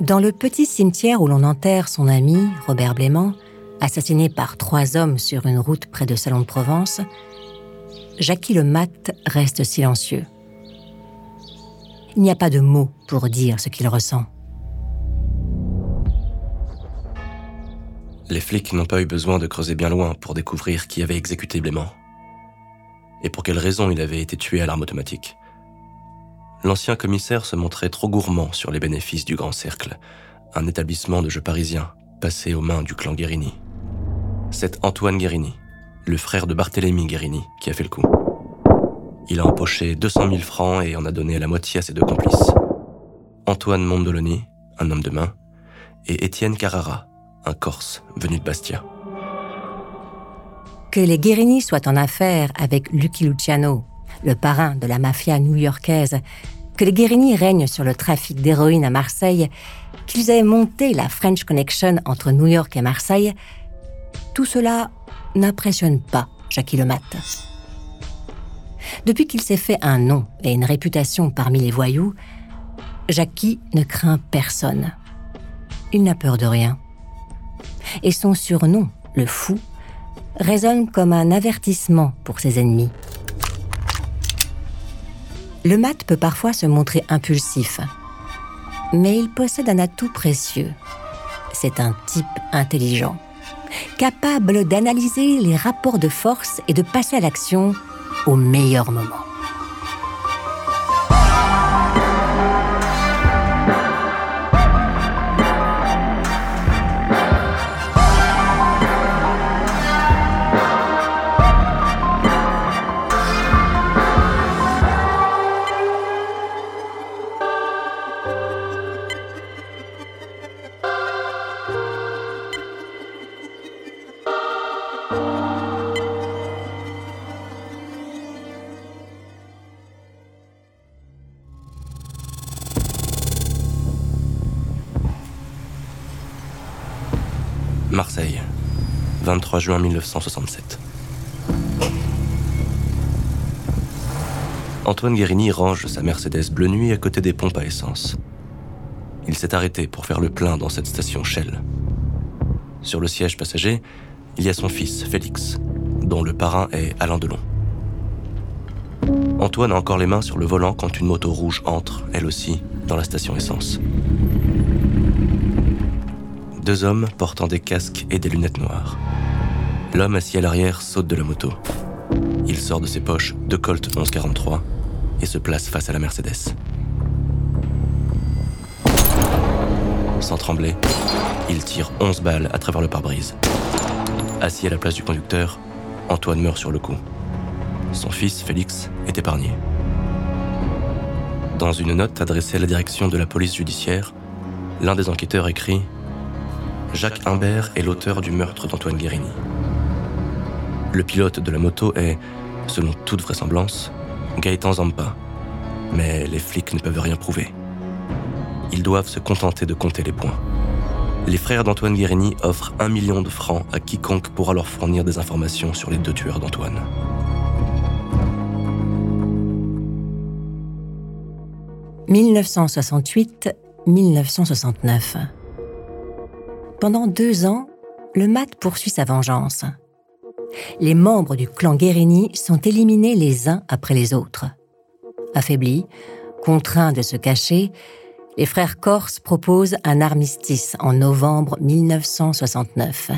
Dans le petit cimetière où l'on enterre son ami, Robert Blément, assassiné par trois hommes sur une route près de Salon de Provence, Jackie le Mat reste silencieux. Il n'y a pas de mots pour dire ce qu'il ressent. Les flics n'ont pas eu besoin de creuser bien loin pour découvrir qui avait exécuté Blément. Et pour quelle raison il avait été tué à l'arme automatique. L'ancien commissaire se montrait trop gourmand sur les bénéfices du Grand Cercle, un établissement de jeux parisien passé aux mains du clan Guérini. C'est Antoine Guérini, le frère de Barthélemy Guérini, qui a fait le coup. Il a empoché 200 000 francs et en a donné la moitié à ses deux complices. Antoine Mondoloni, un homme de main, et Étienne Carrara, un Corse venu de Bastia. Que les Guérini soient en affaire avec Lucky Luciano, le parrain de la mafia new-yorkaise, que les Guérini règnent sur le trafic d'héroïne à Marseille, qu'ils aient monté la French Connection entre New York et Marseille, tout cela n'impressionne pas Jackie Le Mat. Depuis qu'il s'est fait un nom et une réputation parmi les voyous, Jackie ne craint personne. Il n'a peur de rien. Et son surnom, le fou, résonne comme un avertissement pour ses ennemis. Le mat peut parfois se montrer impulsif, mais il possède un atout précieux. C'est un type intelligent capable d'analyser les rapports de force et de passer à l'action au meilleur moment. 23 juin 1967. Antoine Guérini range sa Mercedes bleu nuit à côté des pompes à essence. Il s'est arrêté pour faire le plein dans cette station Shell. Sur le siège passager, il y a son fils, Félix, dont le parrain est Alain Delon. Antoine a encore les mains sur le volant quand une moto rouge entre, elle aussi, dans la station essence. Deux hommes portant des casques et des lunettes noires. L'homme assis à l'arrière saute de la moto. Il sort de ses poches deux Colt 1143 et se place face à la Mercedes. Sans trembler, il tire 11 balles à travers le pare-brise. Assis à la place du conducteur, Antoine meurt sur le coup. Son fils, Félix, est épargné. Dans une note adressée à la direction de la police judiciaire, l'un des enquêteurs écrit Jacques Imbert est l'auteur du meurtre d'Antoine Guérini. Le pilote de la moto est, selon toute vraisemblance, Gaëtan Zampa. Mais les flics ne peuvent rien prouver. Ils doivent se contenter de compter les points. Les frères d'Antoine Guérini offrent un million de francs à quiconque pourra leur fournir des informations sur les deux tueurs d'Antoine. « 1968-1969. Pendant deux ans, le MAT poursuit sa vengeance. Les membres du clan Guérini sont éliminés les uns après les autres. Affaiblis, contraints de se cacher, les frères Corse proposent un armistice en novembre 1969.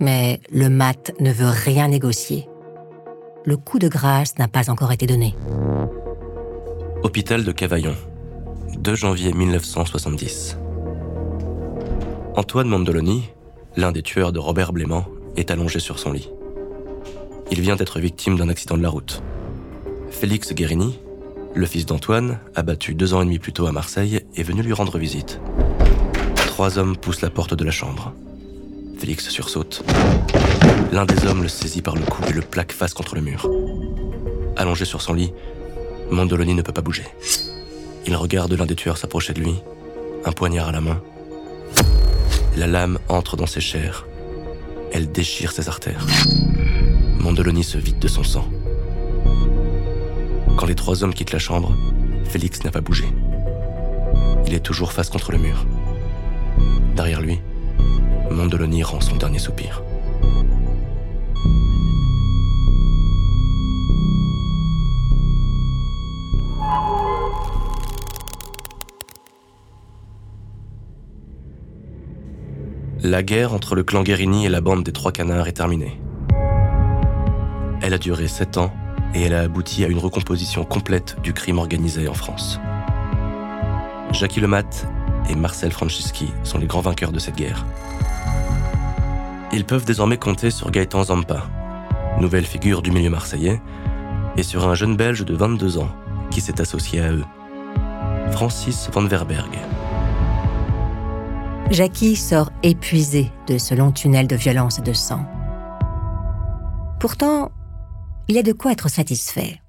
Mais le MAT ne veut rien négocier. Le coup de grâce n'a pas encore été donné. Hôpital de Cavaillon, 2 janvier 1970. Antoine Mandoloni, l'un des tueurs de Robert Blément, est allongé sur son lit. Il vient d'être victime d'un accident de la route. Félix Guérini, le fils d'Antoine, abattu deux ans et demi plus tôt à Marseille, est venu lui rendre visite. Trois hommes poussent la porte de la chambre. Félix sursaute. L'un des hommes le saisit par le cou et le plaque face contre le mur. Allongé sur son lit, Mandoloni ne peut pas bouger. Il regarde l'un des tueurs s'approcher de lui, un poignard à la main, la lame entre dans ses chairs. Elle déchire ses artères. Mondoloni se vide de son sang. Quand les trois hommes quittent la chambre, Félix n'a pas bougé. Il est toujours face contre le mur. derrière lui, Mondeloni rend son dernier soupir. La guerre entre le clan Guérini et la bande des Trois Canards est terminée. Elle a duré sept ans et elle a abouti à une recomposition complète du crime organisé en France. Jackie Lemat et Marcel Franceschi sont les grands vainqueurs de cette guerre. Ils peuvent désormais compter sur Gaëtan Zampa, nouvelle figure du milieu marseillais, et sur un jeune Belge de 22 ans qui s'est associé à eux, Francis van Verberg. Jackie sort épuisé de ce long tunnel de violence et de sang. Pourtant, il a de quoi être satisfait.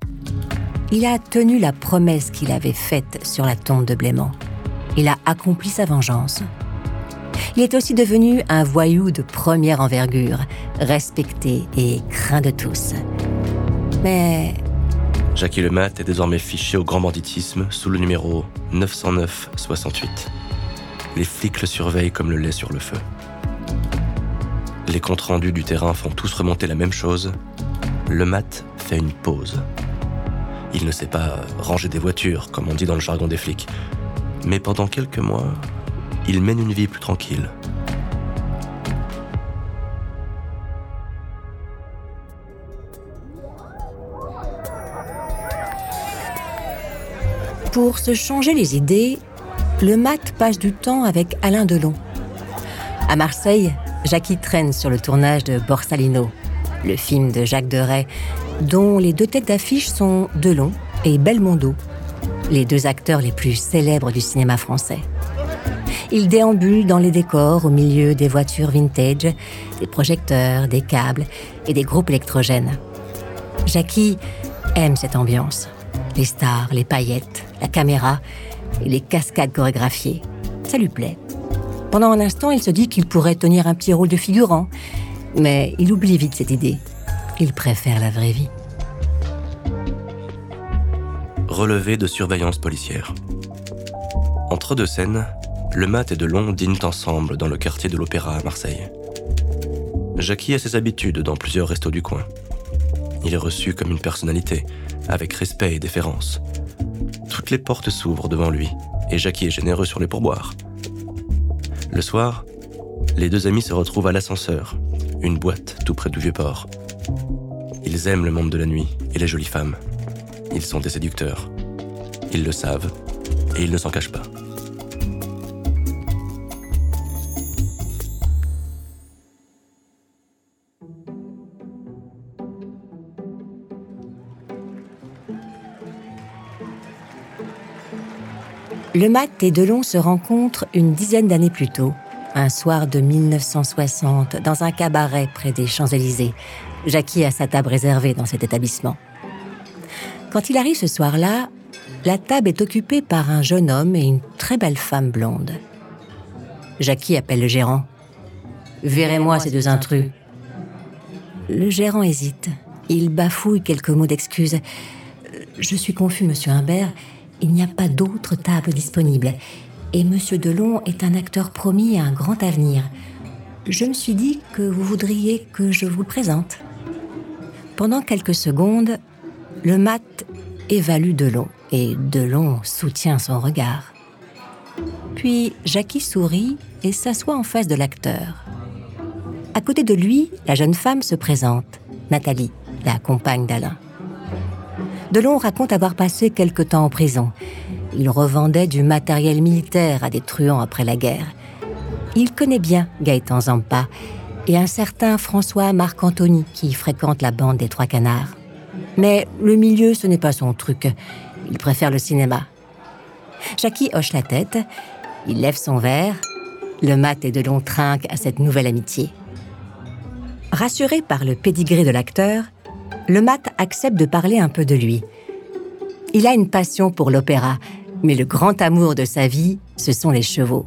Il a tenu la promesse qu'il avait faite sur la tombe de Blément. Il a accompli sa vengeance. Il est aussi devenu un voyou de première envergure, respecté et craint de tous. Mais... Jackie Lemat est désormais fiché au grand banditisme sous le numéro 909-68. Les flics le surveillent comme le lait sur le feu. Les comptes rendus du terrain font tous remonter la même chose. Le mat fait une pause. Il ne sait pas ranger des voitures, comme on dit dans le jargon des flics. Mais pendant quelques mois, il mène une vie plus tranquille. Pour se changer les idées, le mat passe du temps avec Alain Delon. À Marseille, Jackie traîne sur le tournage de Borsalino, le film de Jacques Deray, dont les deux têtes d'affiche sont Delon et Belmondo, les deux acteurs les plus célèbres du cinéma français. Il déambule dans les décors au milieu des voitures vintage, des projecteurs, des câbles et des groupes électrogènes. Jackie aime cette ambiance. Les stars, les paillettes, la caméra et les cascades chorégraphiées. Ça lui plaît. Pendant un instant, il se dit qu'il pourrait tenir un petit rôle de figurant, mais il oublie vite cette idée. Il préfère la vraie vie. Relevé de surveillance policière. Entre deux scènes, le mat et Delon dînent ensemble dans le quartier de l'Opéra à Marseille. Jackie a ses habitudes dans plusieurs restos du coin. Il est reçu comme une personnalité, avec respect et déférence. Toutes les portes s'ouvrent devant lui, et Jackie est généreux sur les pourboires. Le soir, les deux amis se retrouvent à l'ascenseur, une boîte tout près du Vieux-Port. Ils aiment le monde de la nuit et les jolies femmes. Ils sont des séducteurs. Ils le savent, et ils ne s'en cachent pas. Le Mat et Delon se rencontrent une dizaine d'années plus tôt, un soir de 1960, dans un cabaret près des Champs-Élysées. Jackie a sa table réservée dans cet établissement. Quand il arrive ce soir-là, la table est occupée par un jeune homme et une très belle femme blonde. Jackie appelle le gérant. Verrez-moi ces deux intrus. Le gérant hésite. Il bafouille quelques mots d'excuse. Je suis confus, monsieur Humbert il n'y a pas d'autre table disponible. Et Monsieur Delon est un acteur promis à un grand avenir. Je me suis dit que vous voudriez que je vous présente. Pendant quelques secondes, le mat évalue Delon et Delon soutient son regard. Puis Jackie sourit et s'assoit en face de l'acteur. À côté de lui, la jeune femme se présente, Nathalie, la compagne d'Alain. Delon raconte avoir passé quelque temps en prison. Il revendait du matériel militaire à des truands après la guerre. Il connaît bien Gaëtan Zampa et un certain François Marc-Anthony qui fréquente la bande des Trois Canards. Mais le milieu, ce n'est pas son truc. Il préfère le cinéma. Jackie hoche la tête, il lève son verre. Le mat et Delon trinquent à cette nouvelle amitié. Rassuré par le pédigré de l'acteur, le mat accepte de parler un peu de lui. Il a une passion pour l'opéra, mais le grand amour de sa vie, ce sont les chevaux.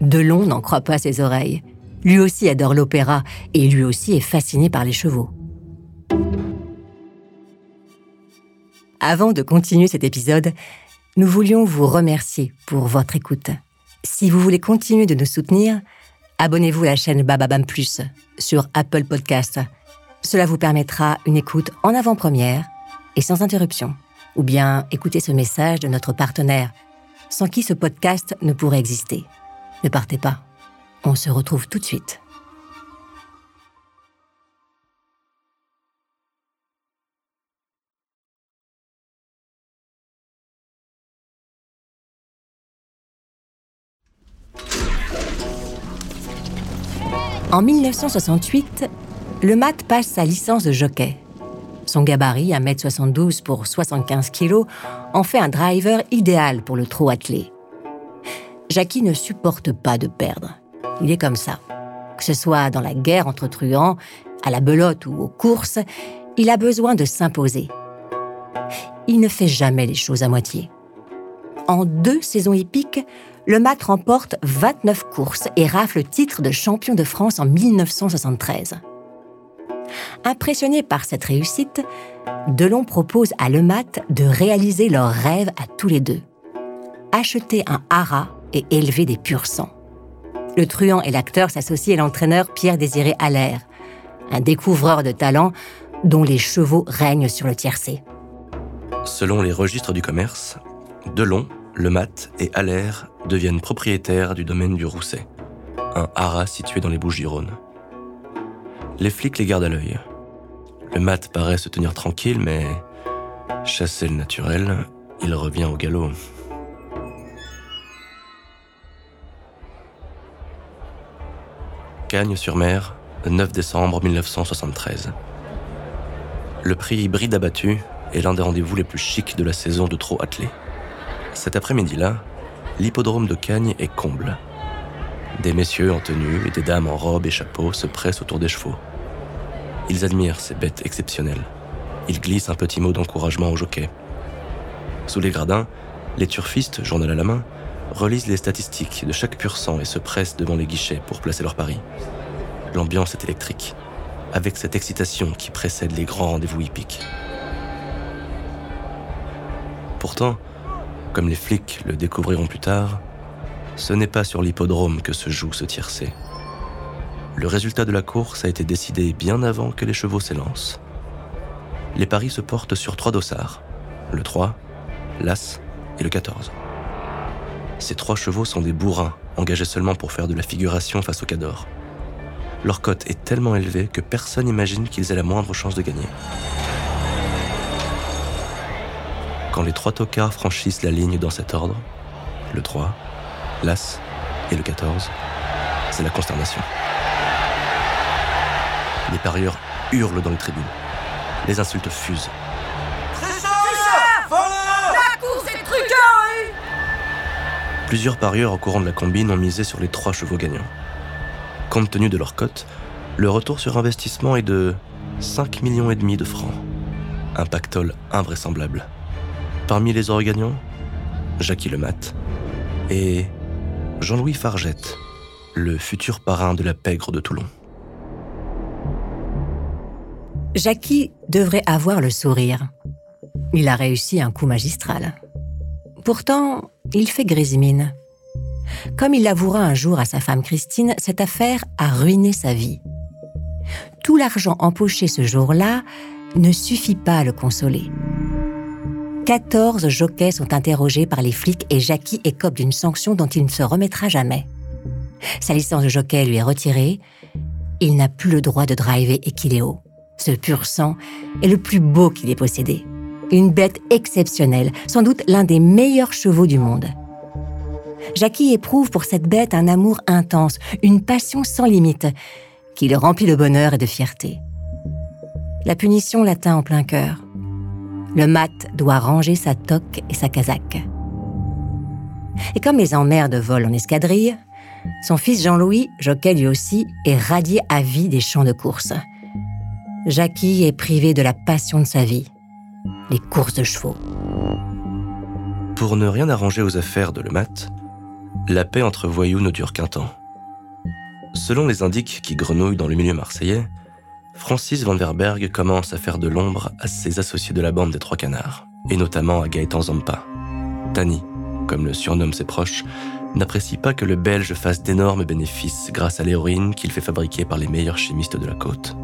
Delon n'en croit pas ses oreilles. Lui aussi adore l'opéra et lui aussi est fasciné par les chevaux. Avant de continuer cet épisode, nous voulions vous remercier pour votre écoute. Si vous voulez continuer de nous soutenir, abonnez-vous à la chaîne Bababam Plus sur Apple Podcast. Cela vous permettra une écoute en avant-première et sans interruption. Ou bien écoutez ce message de notre partenaire, sans qui ce podcast ne pourrait exister. Ne partez pas. On se retrouve tout de suite. En 1968, le mat passe sa licence de jockey. Son gabarit, 1m72 pour 75 kg, en fait un driver idéal pour le trot attelé. Jackie ne supporte pas de perdre. Il est comme ça. Que ce soit dans la guerre entre truands, à la belote ou aux courses, il a besoin de s'imposer. Il ne fait jamais les choses à moitié. En deux saisons hippiques, le mat remporte 29 courses et rafle le titre de champion de France en 1973. Impressionné par cette réussite, Delon propose à Lemat de réaliser leur rêve à tous les deux. Acheter un haras et élever des purs sangs. Le truand et l'acteur s'associent à l'entraîneur Pierre-Désiré Allaire, un découvreur de talent dont les chevaux règnent sur le tiercé. Selon les registres du commerce, Delon le Mat et Allaire deviennent propriétaires du domaine du Rousset, un haras situé dans les Bouches-du-Rhône. Les flics les gardent à l'œil. Le Mat paraît se tenir tranquille, mais chassé le naturel, il revient au galop. Cagnes-sur-Mer, 9 décembre 1973. Le prix hybride abattu est l'un des rendez-vous les plus chics de la saison de trot attelé. Cet après-midi-là, l'hippodrome de Cagnes est comble. Des messieurs en tenue et des dames en robe et chapeau se pressent autour des chevaux. Ils admirent ces bêtes exceptionnelles. Ils glissent un petit mot d'encouragement au jockey. Sous les gradins, les turfistes, journal à la main, relisent les statistiques de chaque pur sang et se pressent devant les guichets pour placer leur pari. L'ambiance est électrique, avec cette excitation qui précède les grands rendez-vous hippiques. Pourtant, comme les flics le découvriront plus tard, ce n'est pas sur l'hippodrome que se joue ce tiercé. Le résultat de la course a été décidé bien avant que les chevaux s'élancent. Les paris se portent sur trois dossards, le 3, l'As et le 14. Ces trois chevaux sont des bourrins, engagés seulement pour faire de la figuration face au cador. Leur cote est tellement élevée que personne n'imagine qu'ils aient la moindre chance de gagner. Quand les trois tocards franchissent la ligne dans cet ordre, le 3, l'As et le 14, c'est la consternation. Les parieurs hurlent dans les tribunes. Les insultes fusent. Plusieurs parieurs au courant de la combine ont misé sur les trois chevaux gagnants. Compte tenu de leur cote, le retour sur investissement est de 5 millions et demi de francs. Un pactole invraisemblable. Parmi les heureux gagnants, Jackie Lemat et Jean-Louis Fargette, le futur parrain de la pègre de Toulon. Jackie devrait avoir le sourire. Il a réussi un coup magistral. Pourtant, il fait grésimine. Comme il l'avouera un jour à sa femme Christine, cette affaire a ruiné sa vie. Tout l'argent empoché ce jour-là ne suffit pas à le consoler. 14 jockeys sont interrogés par les flics et Jackie écope d'une sanction dont il ne se remettra jamais. Sa licence de jockey lui est retirée. Il n'a plus le droit de driver Equileo. Ce pur sang est le plus beau qu'il ait possédé. Une bête exceptionnelle, sans doute l'un des meilleurs chevaux du monde. Jackie éprouve pour cette bête un amour intense, une passion sans limite, qui le remplit de bonheur et de fierté. La punition l'atteint en plein cœur le mat doit ranger sa toque et sa casaque. Et comme les emmerdes volent en escadrille, son fils Jean-Louis, jockey lui aussi, est radié à vie des champs de course. Jackie est privé de la passion de sa vie, les courses de chevaux. Pour ne rien arranger aux affaires de Le Mat, la paix entre voyous ne dure qu'un temps. Selon les indices qui grenouillent dans le milieu marseillais, Francis van der Berg commence à faire de l'ombre à ses associés de la bande des Trois Canards, et notamment à Gaëtan Zampa, Tani comme le surnomment ses proches, n'apprécie pas que le Belge fasse d'énormes bénéfices grâce à l'héroïne qu'il fait fabriquer par les meilleurs chimistes de la côte.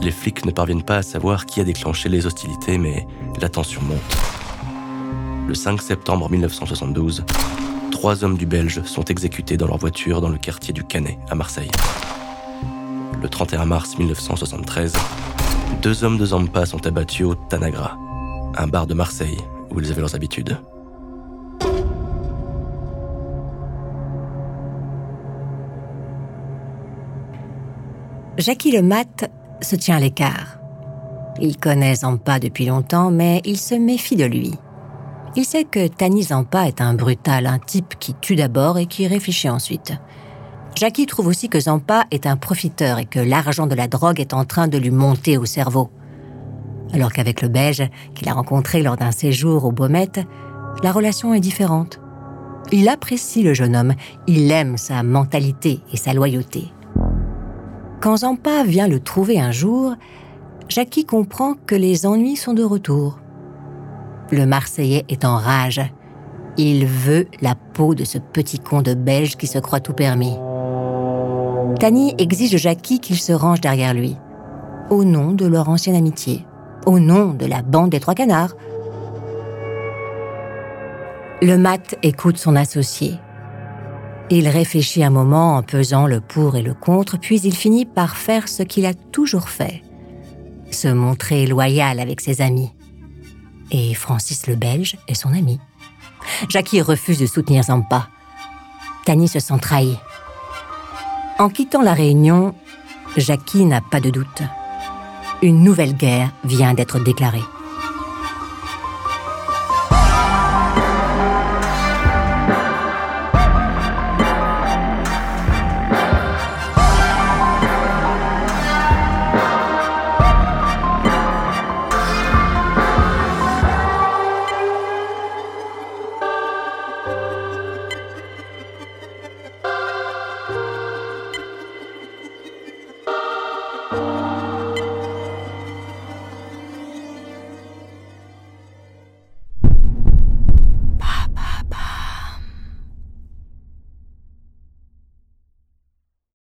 Les flics ne parviennent pas à savoir qui a déclenché les hostilités, mais la tension monte. Le 5 septembre 1972, trois hommes du Belge sont exécutés dans leur voiture dans le quartier du Canet, à Marseille. Le 31 mars 1973, deux hommes de Zampa sont abattus au Tanagra, un bar de Marseille où ils avaient leurs habitudes. Jackie le Mat se tient à l'écart. Il connaît Zampa depuis longtemps, mais il se méfie de lui. Il sait que Tani Zampa est un brutal, un type qui tue d'abord et qui réfléchit ensuite. Jackie trouve aussi que Zampa est un profiteur et que l'argent de la drogue est en train de lui monter au cerveau. Alors qu'avec le Belge, qu'il a rencontré lors d'un séjour au Baumette, la relation est différente. Il apprécie le jeune homme, il aime sa mentalité et sa loyauté. Quand Zampa vient le trouver un jour, Jackie comprend que les ennuis sont de retour. Le Marseillais est en rage. Il veut la peau de ce petit con de Belge qui se croit tout permis. Tani exige de Jackie qu'il se range derrière lui, au nom de leur ancienne amitié, au nom de la bande des trois canards. Le mat écoute son associé. Il réfléchit un moment en pesant le pour et le contre, puis il finit par faire ce qu'il a toujours fait se montrer loyal avec ses amis. Et Francis le Belge est son ami. Jackie refuse de soutenir Zampa. Tani se sent trahi. En quittant la réunion, Jackie n'a pas de doute. Une nouvelle guerre vient d'être déclarée.